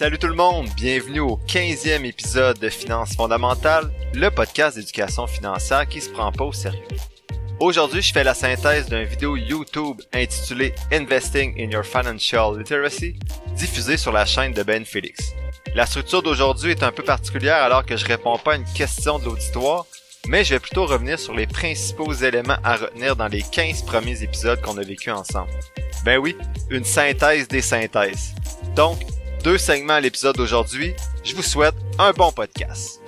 Salut tout le monde, bienvenue au 15e épisode de Finances fondamentales, le podcast d'éducation financière qui se prend pas au sérieux. Aujourd'hui, je fais la synthèse d'une vidéo YouTube intitulée Investing in Your Financial Literacy, diffusée sur la chaîne de Ben Felix. La structure d'aujourd'hui est un peu particulière alors que je réponds pas à une question de l'auditoire, mais je vais plutôt revenir sur les principaux éléments à retenir dans les 15 premiers épisodes qu'on a vécu ensemble. Ben oui, une synthèse des synthèses. Donc, deux segments à l'épisode d'aujourd'hui. Je vous souhaite un bon podcast.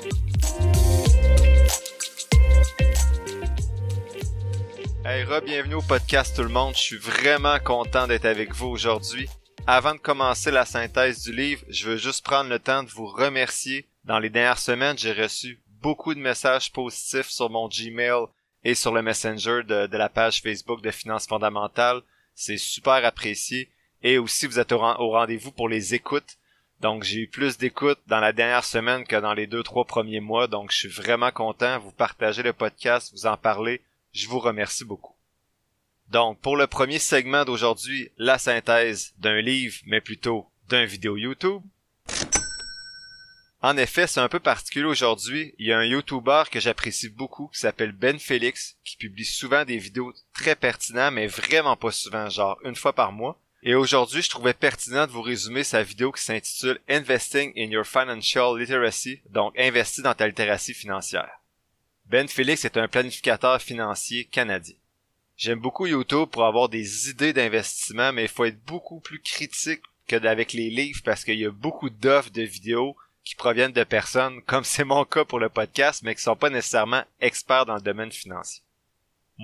Hey, re-bienvenue au podcast tout le monde. Je suis vraiment content d'être avec vous aujourd'hui. Avant de commencer la synthèse du livre, je veux juste prendre le temps de vous remercier. Dans les dernières semaines, j'ai reçu beaucoup de messages positifs sur mon Gmail et sur le Messenger de, de la page Facebook de Finances fondamentales. C'est super apprécié. Et aussi, vous êtes au, rendez-vous pour les écoutes. Donc, j'ai eu plus d'écoutes dans la dernière semaine que dans les deux, trois premiers mois. Donc, je suis vraiment content. Vous partagez le podcast, vous en parlez. Je vous remercie beaucoup. Donc, pour le premier segment d'aujourd'hui, la synthèse d'un livre, mais plutôt d'un vidéo YouTube. En effet, c'est un peu particulier aujourd'hui. Il y a un YouTuber que j'apprécie beaucoup qui s'appelle Ben Felix, qui publie souvent des vidéos très pertinentes, mais vraiment pas souvent, genre une fois par mois. Et aujourd'hui, je trouvais pertinent de vous résumer sa vidéo qui s'intitule Investing in Your Financial Literacy, donc investir dans ta littératie financière. Ben Felix est un planificateur financier canadien. J'aime beaucoup YouTube pour avoir des idées d'investissement, mais il faut être beaucoup plus critique que avec les livres parce qu'il y a beaucoup d'offres de vidéos qui proviennent de personnes, comme c'est mon cas pour le podcast, mais qui sont pas nécessairement experts dans le domaine financier.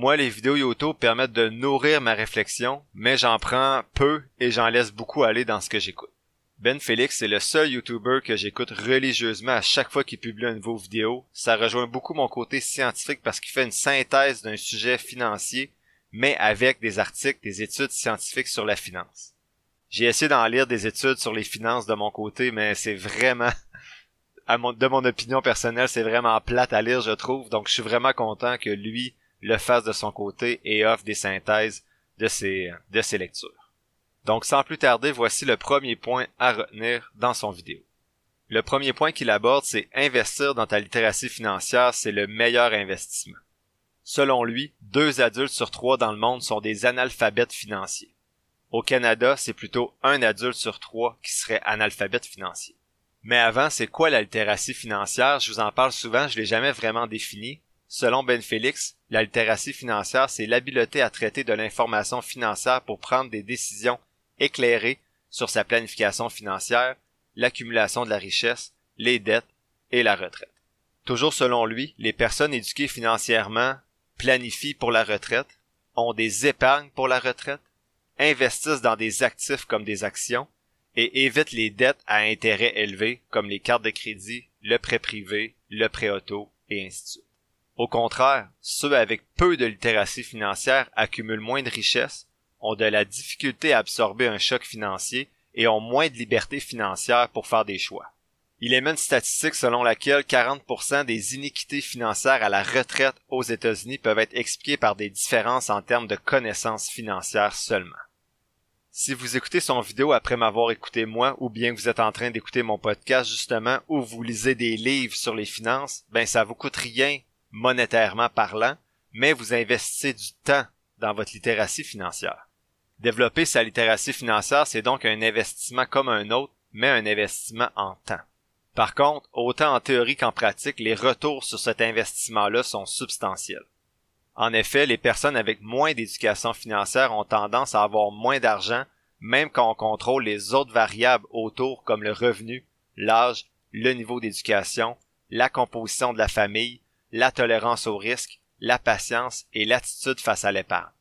Moi, les vidéos YouTube permettent de nourrir ma réflexion, mais j'en prends peu et j'en laisse beaucoup aller dans ce que j'écoute. Ben Félix est le seul YouTuber que j'écoute religieusement à chaque fois qu'il publie une nouvelle vidéo. Ça rejoint beaucoup mon côté scientifique parce qu'il fait une synthèse d'un sujet financier, mais avec des articles, des études scientifiques sur la finance. J'ai essayé d'en lire des études sur les finances de mon côté, mais c'est vraiment, de mon opinion personnelle, c'est vraiment plate à lire, je trouve. Donc, je suis vraiment content que lui le fasse de son côté et offre des synthèses de ses, de ses lectures. Donc sans plus tarder, voici le premier point à retenir dans son vidéo. Le premier point qu'il aborde, c'est investir dans ta littératie financière, c'est le meilleur investissement. Selon lui, deux adultes sur trois dans le monde sont des analphabètes financiers. Au Canada, c'est plutôt un adulte sur trois qui serait analphabète financier. Mais avant, c'est quoi la littératie financière? Je vous en parle souvent, je l'ai jamais vraiment défini, Selon Ben Félix, la littératie financière, c'est l'habileté à traiter de l'information financière pour prendre des décisions éclairées sur sa planification financière, l'accumulation de la richesse, les dettes et la retraite. Toujours selon lui, les personnes éduquées financièrement planifient pour la retraite, ont des épargnes pour la retraite, investissent dans des actifs comme des actions et évitent les dettes à intérêt élevé comme les cartes de crédit, le prêt privé, le prêt auto et ainsi de suite. Au contraire, ceux avec peu de littératie financière accumulent moins de richesses, ont de la difficulté à absorber un choc financier et ont moins de liberté financière pour faire des choix. Il émet une statistique selon laquelle 40% des iniquités financières à la retraite aux États-Unis peuvent être expliquées par des différences en termes de connaissances financières seulement. Si vous écoutez son vidéo après m'avoir écouté moi, ou bien que vous êtes en train d'écouter mon podcast justement, ou vous lisez des livres sur les finances, ben ça vous coûte rien monétairement parlant, mais vous investissez du temps dans votre littératie financière. Développer sa littératie financière, c'est donc un investissement comme un autre, mais un investissement en temps. Par contre, autant en théorie qu'en pratique, les retours sur cet investissement-là sont substantiels. En effet, les personnes avec moins d'éducation financière ont tendance à avoir moins d'argent, même quand on contrôle les autres variables autour comme le revenu, l'âge, le niveau d'éducation, la composition de la famille, la tolérance au risque, la patience et l'attitude face à l'épargne.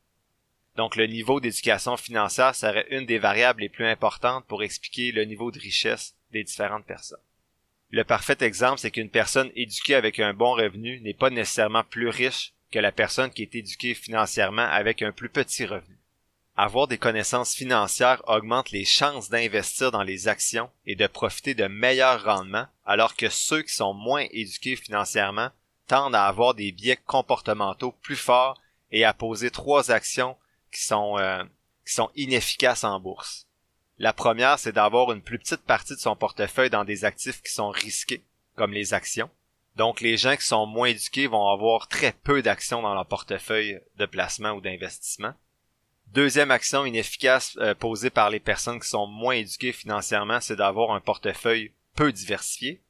Donc le niveau d'éducation financière serait une des variables les plus importantes pour expliquer le niveau de richesse des différentes personnes. Le parfait exemple, c'est qu'une personne éduquée avec un bon revenu n'est pas nécessairement plus riche que la personne qui est éduquée financièrement avec un plus petit revenu. Avoir des connaissances financières augmente les chances d'investir dans les actions et de profiter de meilleurs rendements, alors que ceux qui sont moins éduqués financièrement tendent à avoir des biais comportementaux plus forts et à poser trois actions qui sont, euh, qui sont inefficaces en bourse. La première, c'est d'avoir une plus petite partie de son portefeuille dans des actifs qui sont risqués, comme les actions. Donc les gens qui sont moins éduqués vont avoir très peu d'actions dans leur portefeuille de placement ou d'investissement. Deuxième action inefficace euh, posée par les personnes qui sont moins éduquées financièrement, c'est d'avoir un portefeuille peu diversifié.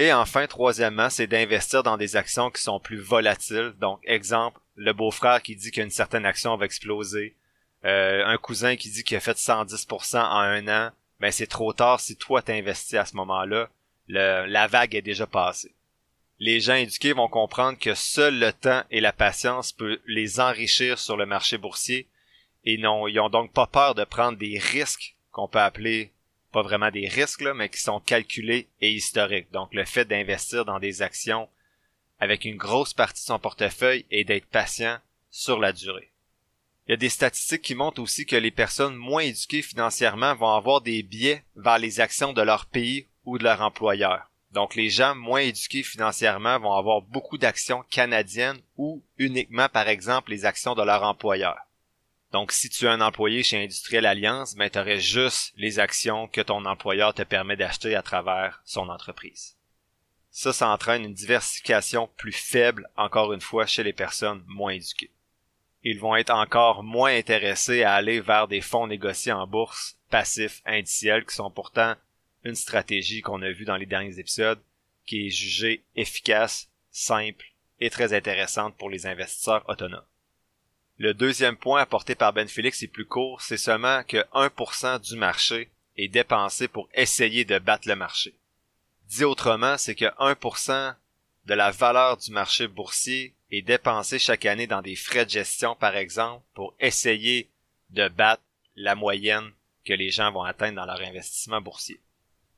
Et enfin, troisièmement, c'est d'investir dans des actions qui sont plus volatiles. Donc, exemple, le beau-frère qui dit qu'une certaine action va exploser, euh, un cousin qui dit qu'il a fait 110% en un an, ben c'est trop tard si toi t'investis à ce moment-là. la vague est déjà passée. Les gens éduqués vont comprendre que seul le temps et la patience peuvent les enrichir sur le marché boursier et non, ils ont donc pas peur de prendre des risques qu'on peut appeler pas vraiment des risques, là, mais qui sont calculés et historiques. Donc le fait d'investir dans des actions avec une grosse partie de son portefeuille et d'être patient sur la durée. Il y a des statistiques qui montrent aussi que les personnes moins éduquées financièrement vont avoir des biais vers les actions de leur pays ou de leur employeur. Donc les gens moins éduqués financièrement vont avoir beaucoup d'actions canadiennes ou uniquement par exemple les actions de leur employeur. Donc, si tu es un employé chez Industriel Alliance, ben, tu aurais juste les actions que ton employeur te permet d'acheter à travers son entreprise. Ça, ça entraîne une diversification plus faible, encore une fois, chez les personnes moins éduquées. Ils vont être encore moins intéressés à aller vers des fonds négociés en bourse, passifs, indiciels, qui sont pourtant une stratégie qu'on a vue dans les derniers épisodes, qui est jugée efficace, simple et très intéressante pour les investisseurs autonomes. Le deuxième point apporté par Ben Félix est plus court, c'est seulement que 1% du marché est dépensé pour essayer de battre le marché. Dit autrement, c'est que 1% de la valeur du marché boursier est dépensé chaque année dans des frais de gestion, par exemple, pour essayer de battre la moyenne que les gens vont atteindre dans leur investissement boursier.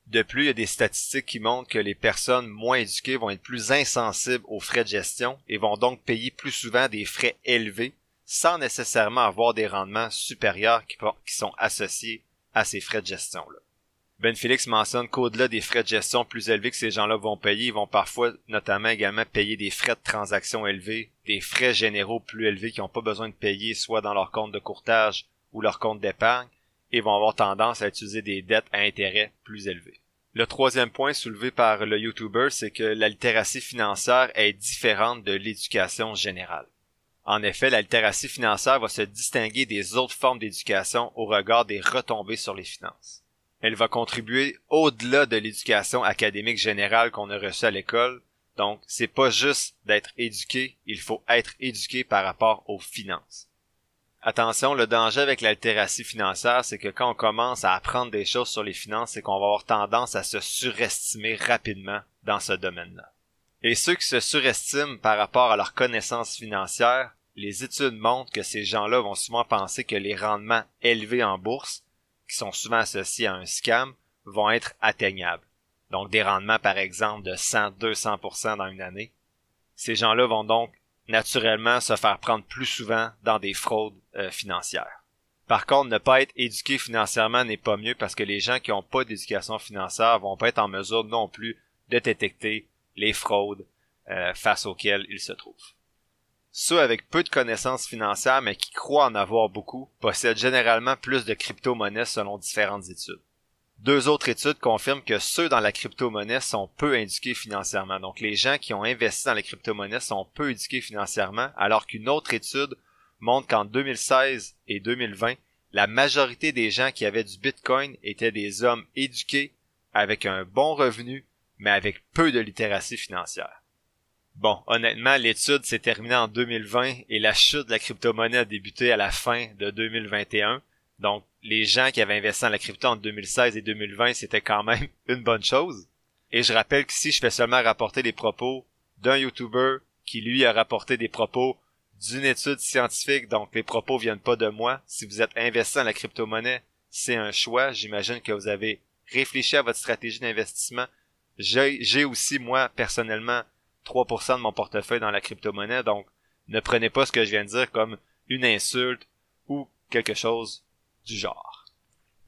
De plus, il y a des statistiques qui montrent que les personnes moins éduquées vont être plus insensibles aux frais de gestion et vont donc payer plus souvent des frais élevés sans nécessairement avoir des rendements supérieurs qui, sont associés à ces frais de gestion-là. Ben Félix mentionne qu'au-delà des frais de gestion plus élevés que ces gens-là vont payer, ils vont parfois notamment également payer des frais de transaction élevés, des frais généraux plus élevés qui n'ont pas besoin de payer soit dans leur compte de courtage ou leur compte d'épargne, et vont avoir tendance à utiliser des dettes à intérêt plus élevés. Le troisième point soulevé par le YouTuber, c'est que la littératie financière est différente de l'éducation générale. En effet, la financière va se distinguer des autres formes d'éducation au regard des retombées sur les finances. Elle va contribuer au-delà de l'éducation académique générale qu'on a reçue à l'école. Donc, c'est pas juste d'être éduqué, il faut être éduqué par rapport aux finances. Attention, le danger avec la littératie financière, c'est que quand on commence à apprendre des choses sur les finances, c'est qu'on va avoir tendance à se surestimer rapidement dans ce domaine-là. Et ceux qui se surestiment par rapport à leurs connaissances financières, les études montrent que ces gens-là vont souvent penser que les rendements élevés en bourse, qui sont souvent associés à un scam, vont être atteignables. Donc des rendements par exemple de 100-200% dans une année. Ces gens-là vont donc naturellement se faire prendre plus souvent dans des fraudes euh, financières. Par contre, ne pas être éduqué financièrement n'est pas mieux parce que les gens qui n'ont pas d'éducation financière vont pas être en mesure non plus de détecter les fraudes euh, face auxquelles ils se trouvent. Ceux avec peu de connaissances financières mais qui croient en avoir beaucoup possèdent généralement plus de crypto-monnaies selon différentes études. Deux autres études confirment que ceux dans la crypto-monnaie sont peu éduqués financièrement. Donc les gens qui ont investi dans la crypto-monnaie sont peu éduqués financièrement, alors qu'une autre étude montre qu'en 2016 et 2020, la majorité des gens qui avaient du Bitcoin étaient des hommes éduqués avec un bon revenu mais avec peu de littératie financière. Bon, honnêtement, l'étude s'est terminée en 2020 et la chute de la crypto-monnaie a débuté à la fin de 2021. Donc, les gens qui avaient investi dans la crypto en 2016 et 2020, c'était quand même une bonne chose. Et je rappelle qu'ici, je fais seulement rapporter les propos d'un YouTuber qui, lui, a rapporté des propos d'une étude scientifique, donc les propos viennent pas de moi. Si vous êtes investi dans la crypto-monnaie, c'est un choix. J'imagine que vous avez réfléchi à votre stratégie d'investissement j'ai aussi, moi, personnellement, 3% de mon portefeuille dans la crypto-monnaie, donc ne prenez pas ce que je viens de dire comme une insulte ou quelque chose du genre.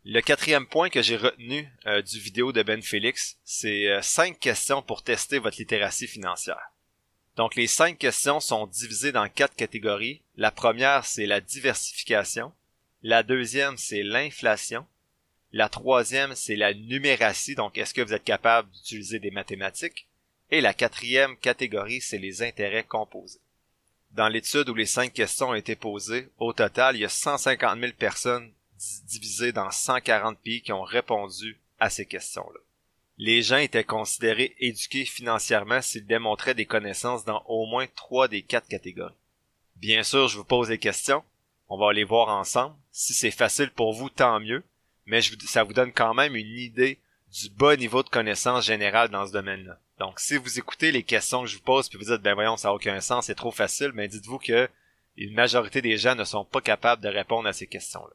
Le quatrième point que j'ai retenu euh, du vidéo de Ben Félix, c'est euh, cinq questions pour tester votre littératie financière. Donc les cinq questions sont divisées dans quatre catégories. La première, c'est la diversification. La deuxième, c'est l'inflation. La troisième, c'est la numératie, donc est-ce que vous êtes capable d'utiliser des mathématiques? Et la quatrième catégorie, c'est les intérêts composés. Dans l'étude où les cinq questions ont été posées, au total, il y a 150 000 personnes divisées dans 140 pays qui ont répondu à ces questions-là. Les gens étaient considérés éduqués financièrement s'ils démontraient des connaissances dans au moins trois des quatre catégories. Bien sûr, je vous pose des questions. On va les voir ensemble. Si c'est facile pour vous, tant mieux. Mais ça vous donne quand même une idée du bas niveau de connaissance générale dans ce domaine-là. Donc, si vous écoutez les questions que je vous pose puis vous dites, ben voyons, ça n'a aucun sens, c'est trop facile, mais dites-vous que une majorité des gens ne sont pas capables de répondre à ces questions-là.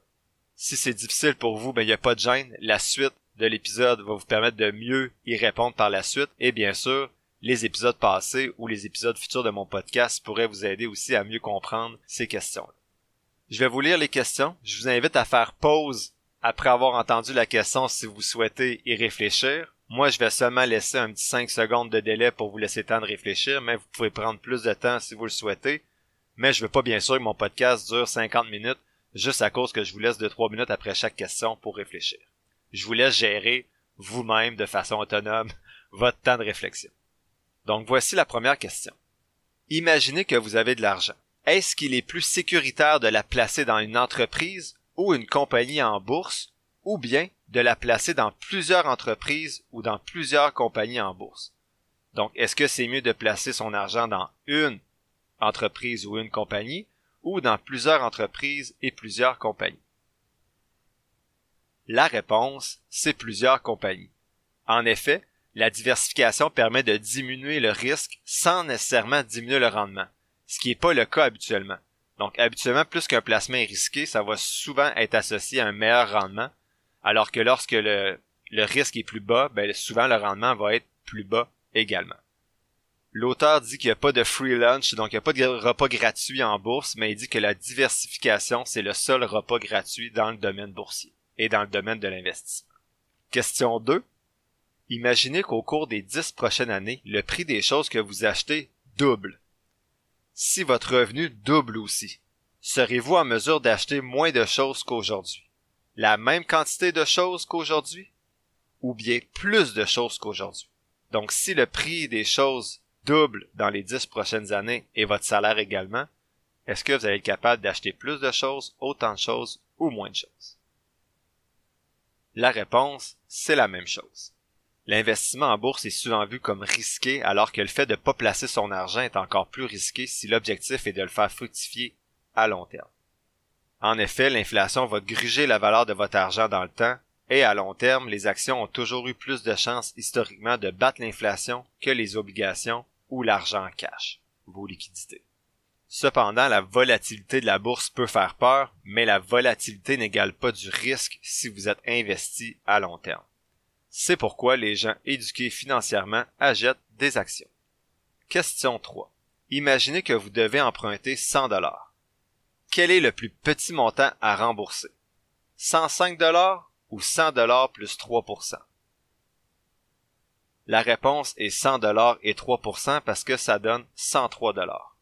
Si c'est difficile pour vous, ben il n'y a pas de gêne. La suite de l'épisode va vous permettre de mieux y répondre par la suite. Et bien sûr, les épisodes passés ou les épisodes futurs de mon podcast pourraient vous aider aussi à mieux comprendre ces questions-là. Je vais vous lire les questions. Je vous invite à faire pause après avoir entendu la question si vous souhaitez y réfléchir. Moi, je vais seulement laisser un petit 5 secondes de délai pour vous laisser temps de réfléchir, mais vous pouvez prendre plus de temps si vous le souhaitez. Mais je veux pas bien sûr que mon podcast dure 50 minutes juste à cause que je vous laisse 2-3 minutes après chaque question pour réfléchir. Je vous laisse gérer vous-même de façon autonome votre temps de réflexion. Donc voici la première question. Imaginez que vous avez de l'argent. Est-ce qu'il est plus sécuritaire de la placer dans une entreprise ou une compagnie en bourse ou bien de la placer dans plusieurs entreprises ou dans plusieurs compagnies en bourse? Donc, est-ce que c'est mieux de placer son argent dans une entreprise ou une compagnie ou dans plusieurs entreprises et plusieurs compagnies? La réponse, c'est plusieurs compagnies. En effet, la diversification permet de diminuer le risque sans nécessairement diminuer le rendement, ce qui n'est pas le cas habituellement. Donc habituellement, plus qu'un placement est risqué, ça va souvent être associé à un meilleur rendement, alors que lorsque le, le risque est plus bas, ben, souvent le rendement va être plus bas également. L'auteur dit qu'il n'y a pas de free lunch, donc il n'y a pas de repas gratuit en bourse, mais il dit que la diversification, c'est le seul repas gratuit dans le domaine boursier et dans le domaine de l'investissement. Question 2. Imaginez qu'au cours des dix prochaines années, le prix des choses que vous achetez double. Si votre revenu double aussi, serez-vous en mesure d'acheter moins de choses qu'aujourd'hui? La même quantité de choses qu'aujourd'hui? Ou bien plus de choses qu'aujourd'hui? Donc si le prix des choses double dans les dix prochaines années et votre salaire également, est-ce que vous allez être capable d'acheter plus de choses, autant de choses ou moins de choses? La réponse, c'est la même chose. L'investissement en bourse est souvent vu comme risqué alors que le fait de ne pas placer son argent est encore plus risqué si l'objectif est de le faire fructifier à long terme. En effet, l'inflation va gruger la valeur de votre argent dans le temps et à long terme, les actions ont toujours eu plus de chances historiquement de battre l'inflation que les obligations ou l'argent en cash, vos liquidités. Cependant, la volatilité de la bourse peut faire peur, mais la volatilité n'égale pas du risque si vous êtes investi à long terme. C'est pourquoi les gens éduqués financièrement achètent des actions. Question 3. Imaginez que vous devez emprunter 100 dollars. Quel est le plus petit montant à rembourser? 105 dollars ou 100 dollars plus 3%? La réponse est 100 dollars et 3% parce que ça donne 103 dollars.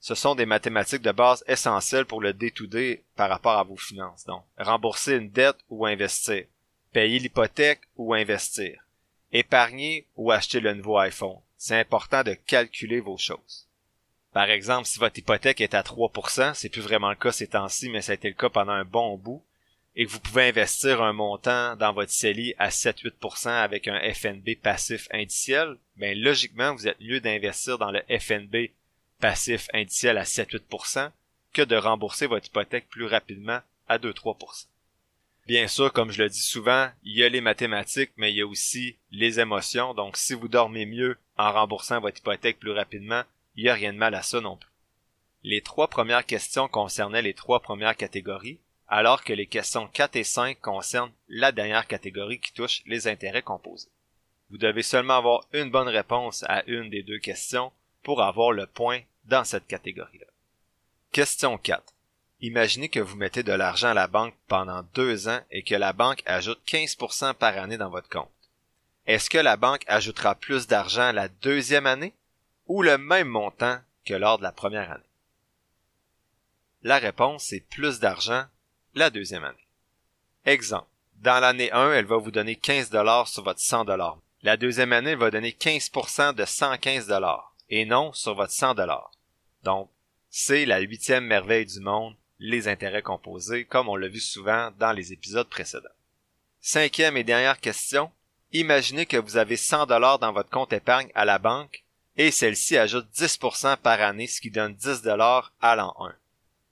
Ce sont des mathématiques de base essentielles pour le day-to-day par rapport à vos finances. Donc, rembourser une dette ou investir. Payer l'hypothèque ou investir. Épargner ou acheter le nouveau iPhone. C'est important de calculer vos choses. Par exemple, si votre hypothèque est à 3%, c'est plus vraiment le cas ces temps-ci, mais ça a été le cas pendant un bon bout, et que vous pouvez investir un montant dans votre CELI à 7-8% avec un FNB passif indiciel, ben logiquement, vous êtes mieux d'investir dans le FNB passif indiciel à 7-8% que de rembourser votre hypothèque plus rapidement à 2-3%. Bien sûr, comme je le dis souvent, il y a les mathématiques, mais il y a aussi les émotions. Donc, si vous dormez mieux en remboursant votre hypothèque plus rapidement, il n'y a rien de mal à ça non plus. Les trois premières questions concernaient les trois premières catégories, alors que les questions 4 et 5 concernent la dernière catégorie qui touche les intérêts composés. Vous devez seulement avoir une bonne réponse à une des deux questions pour avoir le point dans cette catégorie-là. Question 4. Imaginez que vous mettez de l'argent à la banque pendant deux ans et que la banque ajoute 15% par année dans votre compte. Est-ce que la banque ajoutera plus d'argent la deuxième année ou le même montant que lors de la première année? La réponse est plus d'argent la deuxième année. Exemple. Dans l'année 1, elle va vous donner 15 dollars sur votre 100 dollars. La deuxième année, elle va donner 15% de 115 dollars et non sur votre 100 dollars. Donc, c'est la huitième merveille du monde, les intérêts composés, comme on l'a vu souvent dans les épisodes précédents. Cinquième et dernière question. Imaginez que vous avez 100 dollars dans votre compte épargne à la banque et celle-ci ajoute 10% par année, ce qui donne 10 dollars à l'an 1.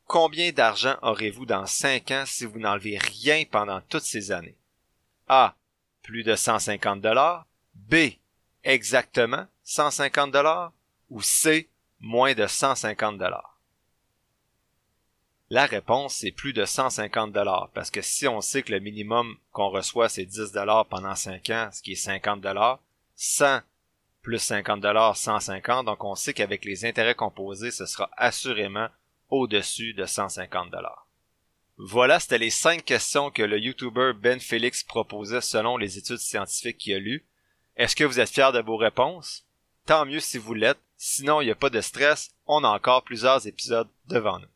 Combien d'argent aurez-vous dans 5 ans si vous n'enlevez rien pendant toutes ces années? A. Plus de 150 dollars. B. Exactement 150 dollars. Ou C. Moins de 150 dollars. La réponse c'est plus de 150 dollars parce que si on sait que le minimum qu'on reçoit c'est 10 dollars pendant 5 ans, ce qui est 50 dollars, 100 plus 50 dollars, 150, donc on sait qu'avec les intérêts composés, ce sera assurément au-dessus de 150 dollars. Voilà, c'était les 5 questions que le YouTuber Ben Félix proposait selon les études scientifiques qu'il a lues. Est-ce que vous êtes fiers de vos réponses? Tant mieux si vous l'êtes, sinon il n'y a pas de stress, on a encore plusieurs épisodes devant nous.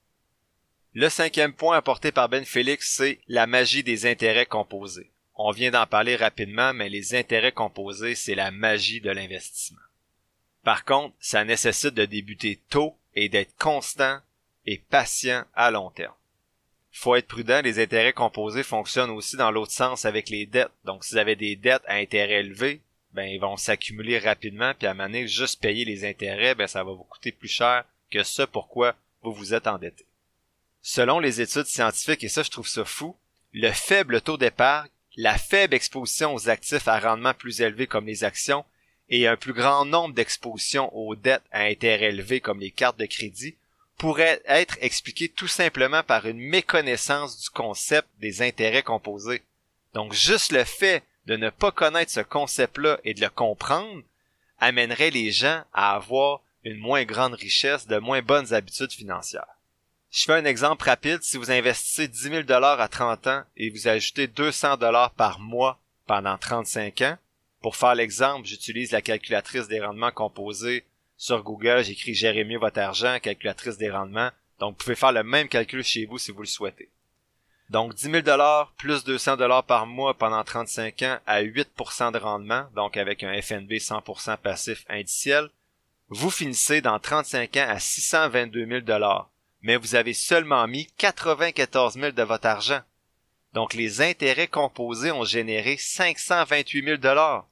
Le cinquième point apporté par Ben Félix, c'est la magie des intérêts composés. On vient d'en parler rapidement, mais les intérêts composés, c'est la magie de l'investissement. Par contre, ça nécessite de débuter tôt et d'être constant et patient à long terme. Faut être prudent, les intérêts composés fonctionnent aussi dans l'autre sens avec les dettes. Donc, si vous avez des dettes à intérêt élevé, ben, ils vont s'accumuler rapidement, puis à un juste payer les intérêts, ben, ça va vous coûter plus cher que ce pourquoi vous vous êtes endetté. Selon les études scientifiques, et ça je trouve ça fou, le faible taux d'épargne, la faible exposition aux actifs à rendement plus élevé comme les actions et un plus grand nombre d'expositions aux dettes à intérêt élevé comme les cartes de crédit pourraient être expliqués tout simplement par une méconnaissance du concept des intérêts composés. Donc juste le fait de ne pas connaître ce concept-là et de le comprendre amènerait les gens à avoir une moins grande richesse, de moins bonnes habitudes financières. Je fais un exemple rapide. Si vous investissez 10 000 dollars à 30 ans et vous ajoutez 200 dollars par mois pendant 35 ans, pour faire l'exemple, j'utilise la calculatrice des rendements composés sur Google. J'écris Gérer mieux votre argent, calculatrice des rendements. Donc, vous pouvez faire le même calcul chez vous si vous le souhaitez. Donc, 10 000 dollars plus 200 dollars par mois pendant 35 ans à 8% de rendement, donc avec un FNB 100% passif indiciel, vous finissez dans 35 ans à 622 000 dollars mais vous avez seulement mis 94 000 de votre argent. Donc les intérêts composés ont généré 528 000 dollars.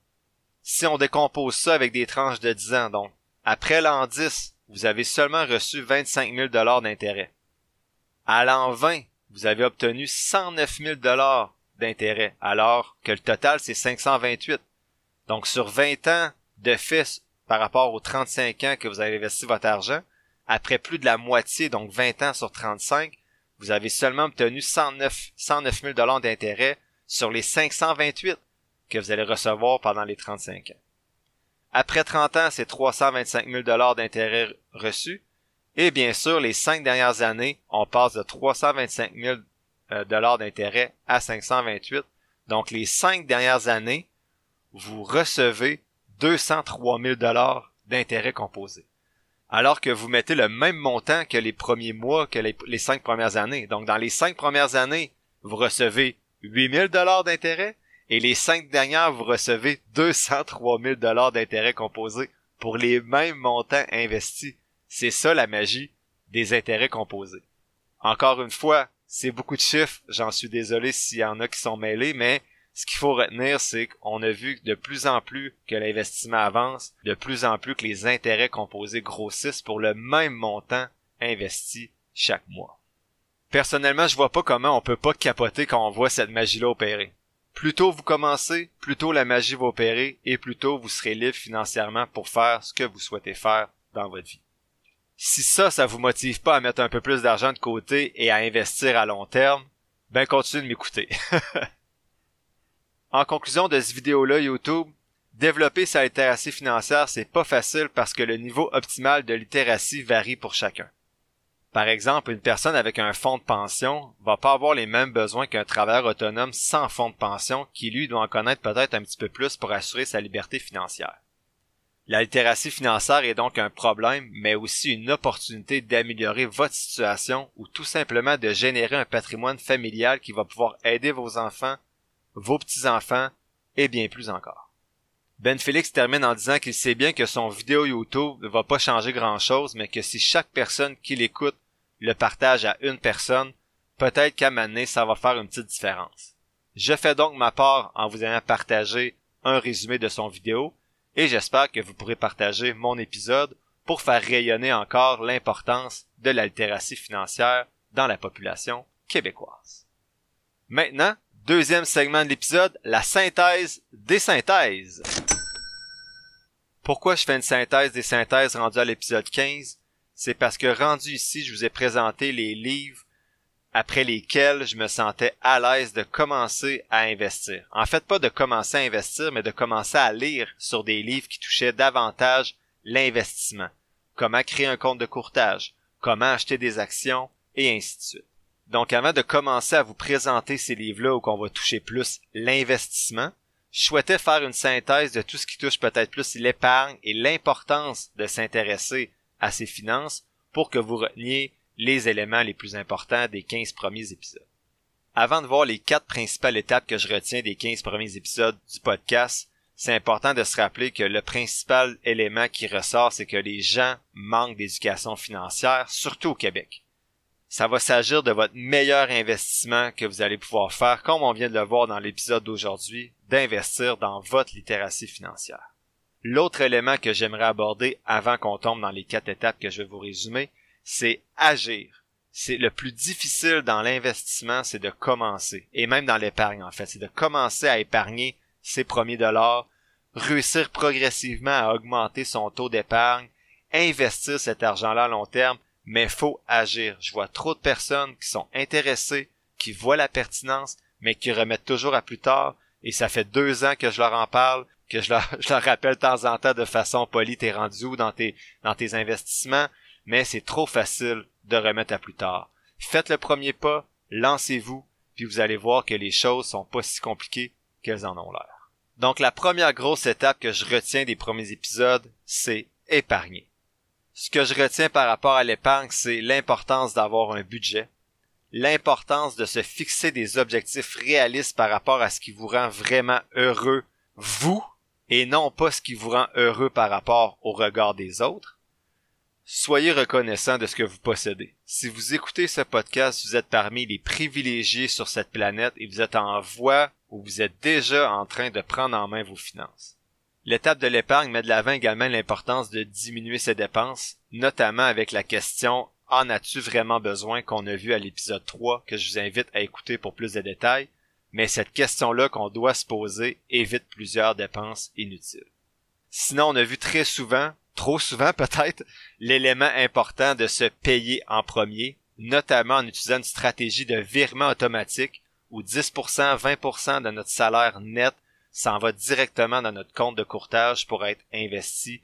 Si on décompose ça avec des tranches de 10 ans, donc après l'an 10, vous avez seulement reçu 25 000 dollars d'intérêt. À l'an 20, vous avez obtenu 109 000 dollars d'intérêt, alors que le total c'est 528. Donc sur 20 ans de fait par rapport aux 35 ans que vous avez investi votre argent, après plus de la moitié, donc 20 ans sur 35, vous avez seulement obtenu 109, 109 000 dollars d'intérêt sur les 528 que vous allez recevoir pendant les 35 ans. Après 30 ans, c'est 325 000 dollars d'intérêt reçus. Et bien sûr, les cinq dernières années, on passe de 325 000 euh, dollars d'intérêt à 528. Donc, les cinq dernières années, vous recevez 203 000 dollars d'intérêt composé alors que vous mettez le même montant que les premiers mois, que les, cinq premières années. Donc, dans les cinq premières années, vous recevez 8000 dollars d'intérêt et les cinq dernières, vous recevez 203 000 dollars d'intérêt composés pour les mêmes montants investis. C'est ça la magie des intérêts composés. Encore une fois, c'est beaucoup de chiffres, j'en suis désolé s'il y en a qui sont mêlés, mais ce qu'il faut retenir, c'est qu'on a vu de plus en plus que l'investissement avance, de plus en plus que les intérêts composés grossissent pour le même montant investi chaque mois. Personnellement, je vois pas comment on peut pas capoter quand on voit cette magie-là opérer. Plus tôt vous commencez, plus tôt la magie va opérer et plus tôt vous serez libre financièrement pour faire ce que vous souhaitez faire dans votre vie. Si ça, ça vous motive pas à mettre un peu plus d'argent de côté et à investir à long terme, ben continuez de m'écouter. En conclusion de cette vidéo-là, YouTube, développer sa littératie financière, c'est pas facile parce que le niveau optimal de littératie varie pour chacun. Par exemple, une personne avec un fonds de pension va pas avoir les mêmes besoins qu'un travailleur autonome sans fonds de pension qui lui doit en connaître peut-être un petit peu plus pour assurer sa liberté financière. La littératie financière est donc un problème, mais aussi une opportunité d'améliorer votre situation ou tout simplement de générer un patrimoine familial qui va pouvoir aider vos enfants vos petits-enfants et bien plus encore. Ben Félix termine en disant qu'il sait bien que son vidéo YouTube ne va pas changer grand chose, mais que si chaque personne qui l'écoute le partage à une personne, peut-être qu'à un ça va faire une petite différence. Je fais donc ma part en vous ayant partagé un résumé de son vidéo et j'espère que vous pourrez partager mon épisode pour faire rayonner encore l'importance de l'altératie financière dans la population québécoise. Maintenant, deuxième segment de l'épisode, la synthèse des synthèses. Pourquoi je fais une synthèse des synthèses rendue à l'épisode 15? C'est parce que rendu ici, je vous ai présenté les livres après lesquels je me sentais à l'aise de commencer à investir. En fait, pas de commencer à investir, mais de commencer à lire sur des livres qui touchaient davantage l'investissement. Comment créer un compte de courtage, comment acheter des actions, et ainsi de suite. Donc avant de commencer à vous présenter ces livres-là où qu'on va toucher plus l'investissement, je souhaitais faire une synthèse de tout ce qui touche peut-être plus l'épargne et l'importance de s'intéresser à ses finances pour que vous reteniez les éléments les plus importants des 15 premiers épisodes. Avant de voir les quatre principales étapes que je retiens des 15 premiers épisodes du podcast, c'est important de se rappeler que le principal élément qui ressort, c'est que les gens manquent d'éducation financière, surtout au Québec. Ça va s'agir de votre meilleur investissement que vous allez pouvoir faire, comme on vient de le voir dans l'épisode d'aujourd'hui, d'investir dans votre littératie financière. L'autre élément que j'aimerais aborder avant qu'on tombe dans les quatre étapes que je vais vous résumer, c'est agir. C'est le plus difficile dans l'investissement, c'est de commencer. Et même dans l'épargne, en fait. C'est de commencer à épargner ses premiers dollars, réussir progressivement à augmenter son taux d'épargne, investir cet argent-là à long terme, mais faut agir. Je vois trop de personnes qui sont intéressées, qui voient la pertinence, mais qui remettent toujours à plus tard, et ça fait deux ans que je leur en parle, que je leur, je leur rappelle de temps en temps de façon polie, t'es rendu où dans tes, dans tes investissements, mais c'est trop facile de remettre à plus tard. Faites le premier pas, lancez-vous, puis vous allez voir que les choses sont pas si compliquées qu'elles en ont l'air. Donc la première grosse étape que je retiens des premiers épisodes, c'est épargner. Ce que je retiens par rapport à l'épargne, c'est l'importance d'avoir un budget, l'importance de se fixer des objectifs réalistes par rapport à ce qui vous rend vraiment heureux, vous, et non pas ce qui vous rend heureux par rapport au regard des autres. Soyez reconnaissant de ce que vous possédez. Si vous écoutez ce podcast, vous êtes parmi les privilégiés sur cette planète et vous êtes en voie ou vous êtes déjà en train de prendre en main vos finances. L'étape de l'épargne met de l'avant également l'importance de diminuer ses dépenses, notamment avec la question en as-tu vraiment besoin? qu'on a vu à l'épisode 3 que je vous invite à écouter pour plus de détails, mais cette question-là qu'on doit se poser évite plusieurs dépenses inutiles. Sinon, on a vu très souvent, trop souvent peut-être, l'élément important de se payer en premier, notamment en utilisant une stratégie de virement automatique où 10%, 20% de notre salaire net s'en va directement dans notre compte de courtage pour être investi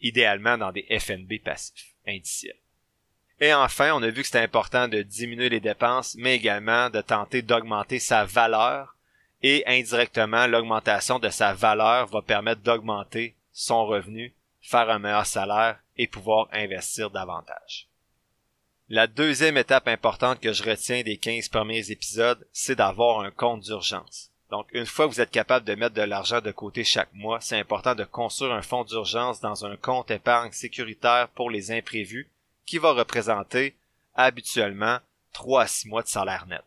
idéalement dans des FNB passifs indiciels. Et enfin, on a vu que c'était important de diminuer les dépenses, mais également de tenter d'augmenter sa valeur. Et indirectement, l'augmentation de sa valeur va permettre d'augmenter son revenu, faire un meilleur salaire et pouvoir investir davantage. La deuxième étape importante que je retiens des 15 premiers épisodes, c'est d'avoir un compte d'urgence. Donc, une fois que vous êtes capable de mettre de l'argent de côté chaque mois, c'est important de construire un fonds d'urgence dans un compte épargne sécuritaire pour les imprévus qui va représenter habituellement 3 à 6 mois de salaire net.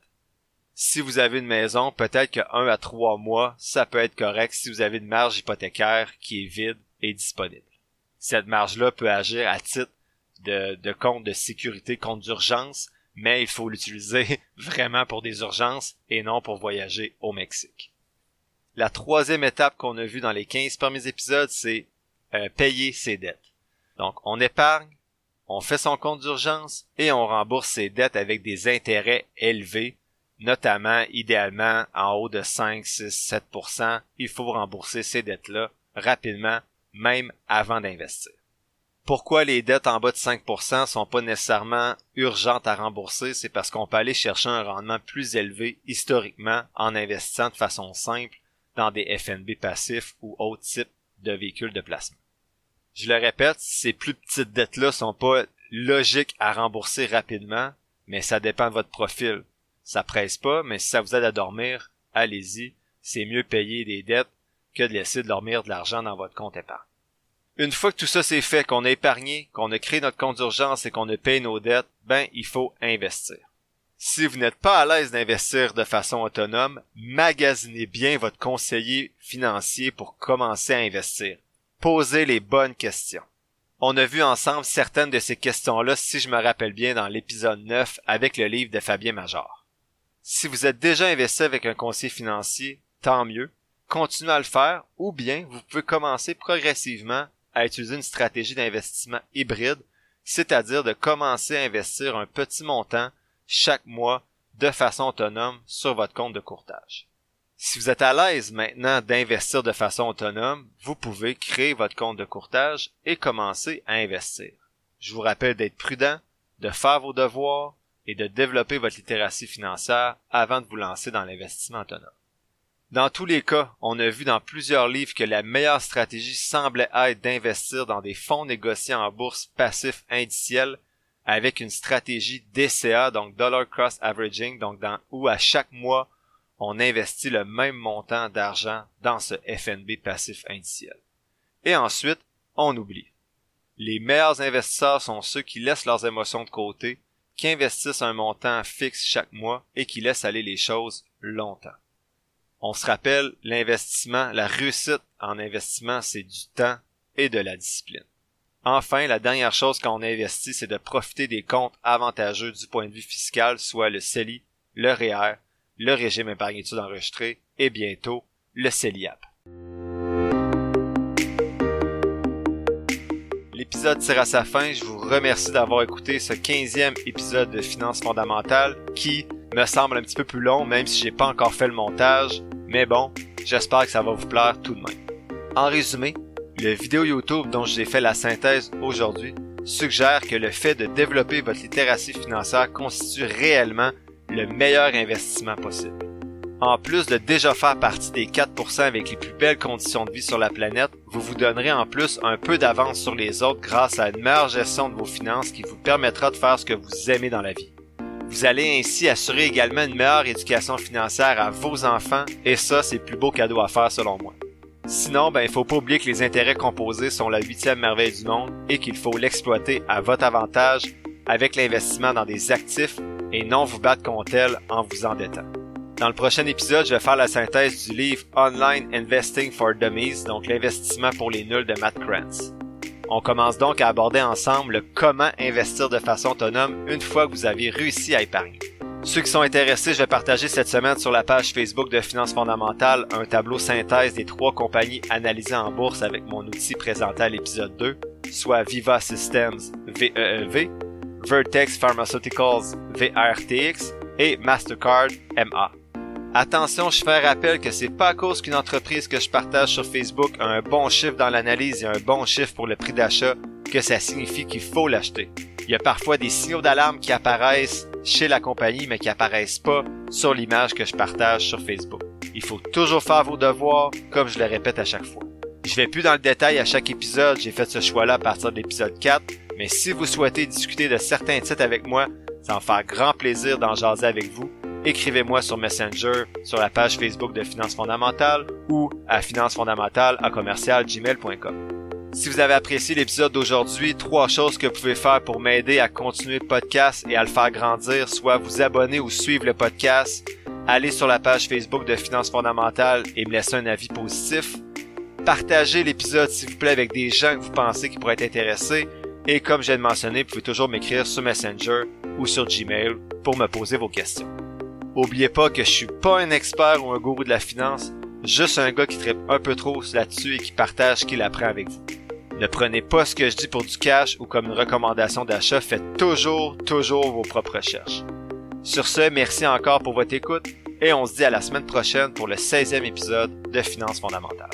Si vous avez une maison, peut-être que 1 à 3 mois, ça peut être correct si vous avez une marge hypothécaire qui est vide et disponible. Cette marge-là peut agir à titre de, de compte de sécurité, compte d'urgence, mais il faut l'utiliser vraiment pour des urgences et non pour voyager au Mexique. La troisième étape qu'on a vue dans les 15 premiers épisodes, c'est euh, payer ses dettes. Donc, on épargne, on fait son compte d'urgence et on rembourse ses dettes avec des intérêts élevés, notamment idéalement en haut de 5, 6, 7% Il faut rembourser ces dettes-là rapidement, même avant d'investir. Pourquoi les dettes en bas de 5% sont pas nécessairement urgentes à rembourser, c'est parce qu'on peut aller chercher un rendement plus élevé historiquement en investissant de façon simple dans des FNB passifs ou autres types de véhicules de placement. Je le répète, ces plus petites dettes-là sont pas logiques à rembourser rapidement, mais ça dépend de votre profil. Ça presse pas, mais si ça vous aide à dormir, allez-y. c'est mieux payer des dettes que de laisser dormir de l'argent dans votre compte épargne. Une fois que tout ça c'est fait, qu'on a épargné, qu'on a créé notre compte d'urgence et qu'on a payé nos dettes, ben, il faut investir. Si vous n'êtes pas à l'aise d'investir de façon autonome, magasinez bien votre conseiller financier pour commencer à investir. Posez les bonnes questions. On a vu ensemble certaines de ces questions-là, si je me rappelle bien, dans l'épisode 9 avec le livre de Fabien Major. Si vous êtes déjà investi avec un conseiller financier, tant mieux. Continuez à le faire, ou bien vous pouvez commencer progressivement à utiliser une stratégie d'investissement hybride, c'est-à-dire de commencer à investir un petit montant chaque mois de façon autonome sur votre compte de courtage. Si vous êtes à l'aise maintenant d'investir de façon autonome, vous pouvez créer votre compte de courtage et commencer à investir. Je vous rappelle d'être prudent, de faire vos devoirs et de développer votre littératie financière avant de vous lancer dans l'investissement autonome. Dans tous les cas, on a vu dans plusieurs livres que la meilleure stratégie semblait être d'investir dans des fonds négociés en bourse passifs indiciels avec une stratégie DCA, donc Dollar Cross Averaging, donc dans, où à chaque mois, on investit le même montant d'argent dans ce FNB passif indiciel. Et ensuite, on oublie. Les meilleurs investisseurs sont ceux qui laissent leurs émotions de côté, qui investissent un montant fixe chaque mois et qui laissent aller les choses longtemps. On se rappelle, l'investissement, la réussite en investissement, c'est du temps et de la discipline. Enfin, la dernière chose quand on investit, c'est de profiter des comptes avantageux du point de vue fiscal, soit le CELI, le REER, le régime épargne études enregistré et bientôt le CELIAP. L'épisode tire à sa fin. Je vous remercie d'avoir écouté ce 15e épisode de Finances fondamentales qui me semble un petit peu plus long même si j'ai pas encore fait le montage. Mais bon, j'espère que ça va vous plaire tout de même. En résumé, le vidéo YouTube dont j'ai fait la synthèse aujourd'hui suggère que le fait de développer votre littératie financière constitue réellement le meilleur investissement possible. En plus de déjà faire partie des 4% avec les plus belles conditions de vie sur la planète, vous vous donnerez en plus un peu d'avance sur les autres grâce à une meilleure gestion de vos finances qui vous permettra de faire ce que vous aimez dans la vie. Vous allez ainsi assurer également une meilleure éducation financière à vos enfants et ça, c'est le plus beau cadeau à faire selon moi. Sinon, ben, il faut pas oublier que les intérêts composés sont la huitième merveille du monde et qu'il faut l'exploiter à votre avantage avec l'investissement dans des actifs et non vous battre contre elle en vous endettant. Dans le prochain épisode, je vais faire la synthèse du livre Online Investing for Dummies, donc l'investissement pour les nuls de Matt Krantz. On commence donc à aborder ensemble le comment investir de façon autonome une fois que vous avez réussi à épargner. Ceux qui sont intéressés, je vais partager cette semaine sur la page Facebook de Finances fondamentales un tableau synthèse des trois compagnies analysées en bourse avec mon outil présenté à l'épisode 2, soit Viva Systems VEEV, Vertex Pharmaceuticals VRTX et Mastercard MA. Attention, je fais un rappel que c'est pas à cause qu'une entreprise que je partage sur Facebook a un bon chiffre dans l'analyse et un bon chiffre pour le prix d'achat que ça signifie qu'il faut l'acheter. Il y a parfois des signaux d'alarme qui apparaissent chez la compagnie mais qui apparaissent pas sur l'image que je partage sur Facebook. Il faut toujours faire vos devoirs comme je le répète à chaque fois. Je vais plus dans le détail à chaque épisode, j'ai fait ce choix-là à partir de l'épisode 4, mais si vous souhaitez discuter de certains titres avec moi, ça va me faire grand plaisir d'en jaser avec vous. Écrivez-moi sur Messenger, sur la page Facebook de Finances fondamentales ou à financefondamentales à commercialgmail.com. Si vous avez apprécié l'épisode d'aujourd'hui, trois choses que vous pouvez faire pour m'aider à continuer le podcast et à le faire grandir, soit vous abonner ou suivre le podcast, aller sur la page Facebook de Finances fondamentales et me laisser un avis positif, partagez l'épisode s'il vous plaît avec des gens que vous pensez qui pourraient être intéressés et comme j'ai mentionné, vous pouvez toujours m'écrire sur Messenger ou sur Gmail pour me poser vos questions. Oubliez pas que je suis pas un expert ou un gourou de la finance, juste un gars qui traite un peu trop là-dessus et qui partage ce qu'il apprend avec vous. Ne prenez pas ce que je dis pour du cash ou comme une recommandation d'achat, faites toujours, toujours vos propres recherches. Sur ce, merci encore pour votre écoute et on se dit à la semaine prochaine pour le 16e épisode de Finances fondamentales.